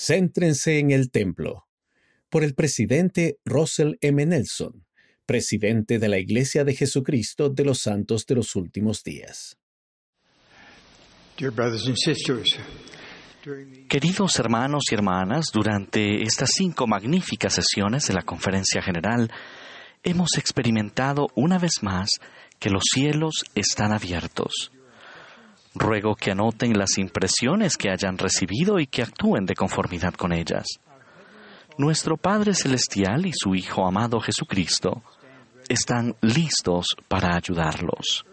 Céntrense en el templo. Por el presidente Russell M. Nelson, presidente de la Iglesia de Jesucristo de los Santos de los Últimos Días. Queridos hermanos y hermanas, durante estas cinco magníficas sesiones de la Conferencia General, hemos experimentado una vez más que los cielos están abiertos. Ruego que anoten las impresiones que hayan recibido y que actúen de conformidad con ellas. Nuestro Padre Celestial y su Hijo amado Jesucristo están listos para ayudarlos.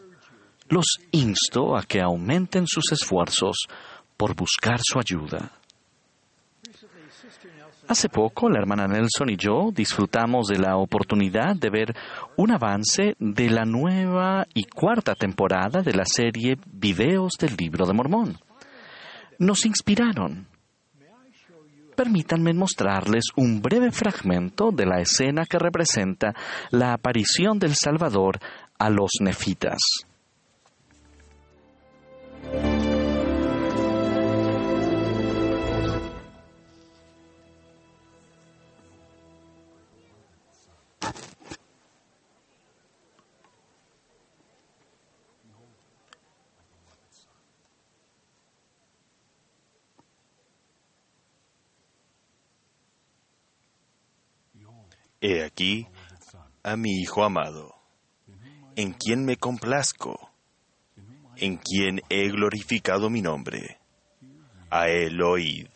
Los insto a que aumenten sus esfuerzos por buscar su ayuda. Hace poco, la hermana Nelson y yo disfrutamos de la oportunidad de ver un avance de la nueva y cuarta temporada de la serie Videos del Libro de Mormón. Nos inspiraron. Permítanme mostrarles un breve fragmento de la escena que representa la aparición del Salvador a los nefitas. He aquí a mi Hijo amado, en quien me complazco, en quien he glorificado mi nombre. A él oíd.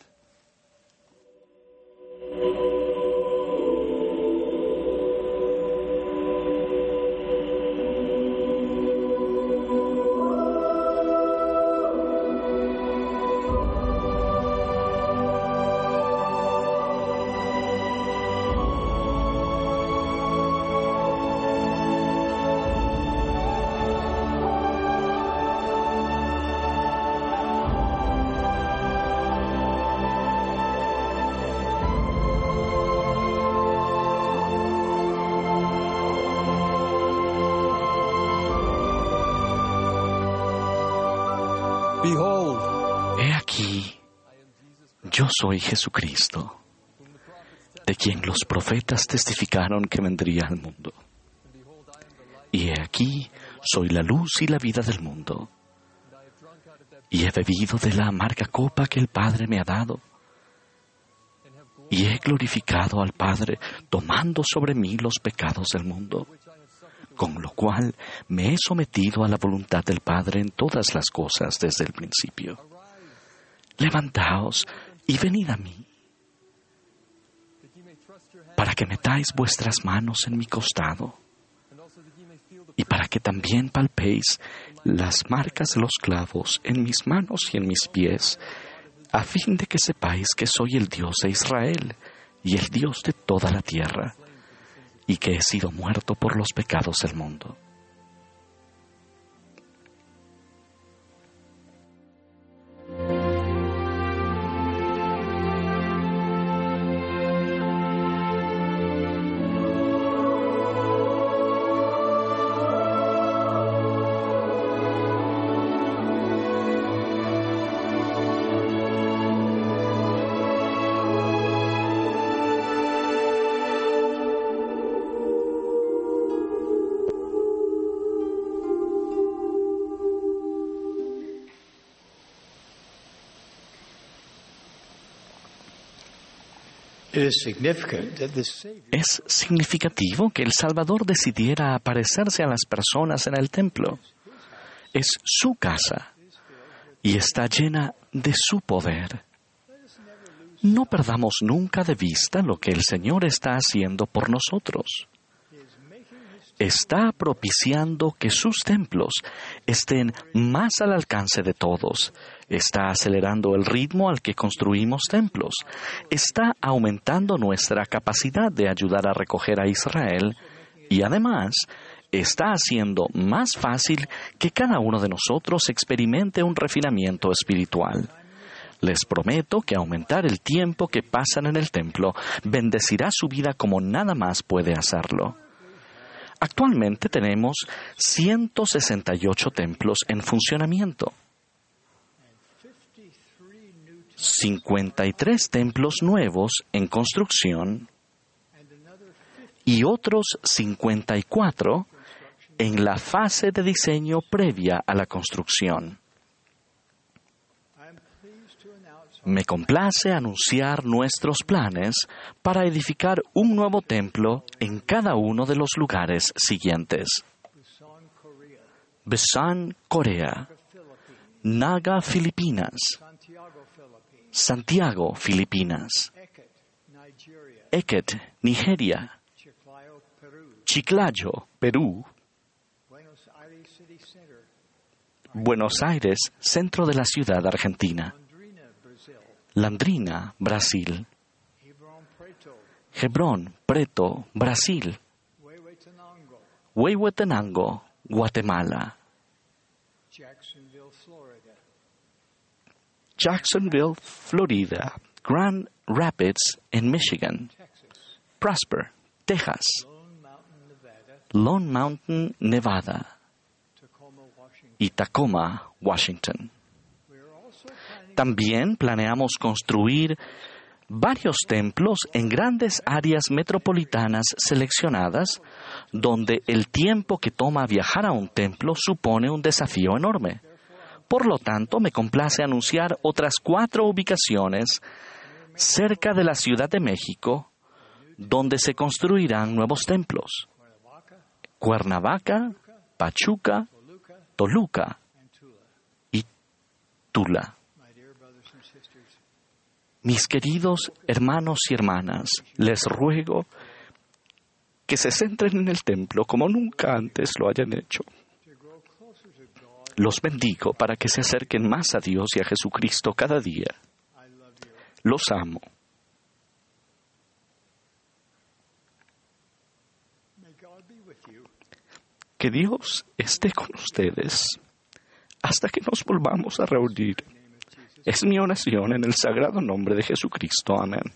Soy Jesucristo, de quien los profetas testificaron que vendría al mundo. Y he aquí, soy la luz y la vida del mundo. Y he bebido de la amarga copa que el Padre me ha dado. Y he glorificado al Padre tomando sobre mí los pecados del mundo con lo cual me he sometido a la voluntad del Padre en todas las cosas desde el principio. Levantaos y venid a mí, para que metáis vuestras manos en mi costado, y para que también palpéis las marcas de los clavos en mis manos y en mis pies, a fin de que sepáis que soy el Dios de Israel y el Dios de toda la tierra y que he sido muerto por los pecados del mundo. Es significativo que el Salvador decidiera aparecerse a las personas en el templo. Es su casa y está llena de su poder. No perdamos nunca de vista lo que el Señor está haciendo por nosotros. Está propiciando que sus templos estén más al alcance de todos está acelerando el ritmo al que construimos templos, está aumentando nuestra capacidad de ayudar a recoger a Israel y además está haciendo más fácil que cada uno de nosotros experimente un refinamiento espiritual. Les prometo que aumentar el tiempo que pasan en el templo bendecirá su vida como nada más puede hacerlo. Actualmente tenemos 168 templos en funcionamiento. 53 templos nuevos en construcción y otros 54 en la fase de diseño previa a la construcción. Me complace anunciar nuestros planes para edificar un nuevo templo en cada uno de los lugares siguientes. Busan, Corea. Naga, Filipinas. Santiago, Filipinas. Eket, Nigeria. Chiclayo, Perú. Buenos Aires, centro de la ciudad argentina. Landrina, Brasil. Hebrón, Preto, Brasil. Huehuetenango, Guatemala. Jacksonville, Florida. Grand Rapids, en Michigan. Prosper, Texas. Lone Mountain, Nevada. Y Tacoma, Washington. También planeamos construir varios templos en grandes áreas metropolitanas seleccionadas, donde el tiempo que toma viajar a un templo supone un desafío enorme. Por lo tanto, me complace anunciar otras cuatro ubicaciones cerca de la Ciudad de México, donde se construirán nuevos templos. Cuernavaca, Pachuca, Toluca y Tula. Mis queridos hermanos y hermanas, les ruego que se centren en el templo como nunca antes lo hayan hecho. Los bendigo para que se acerquen más a Dios y a Jesucristo cada día. Los amo. Que Dios esté con ustedes hasta que nos volvamos a reunir. Es mi oración en el sagrado nombre de Jesucristo. Amén.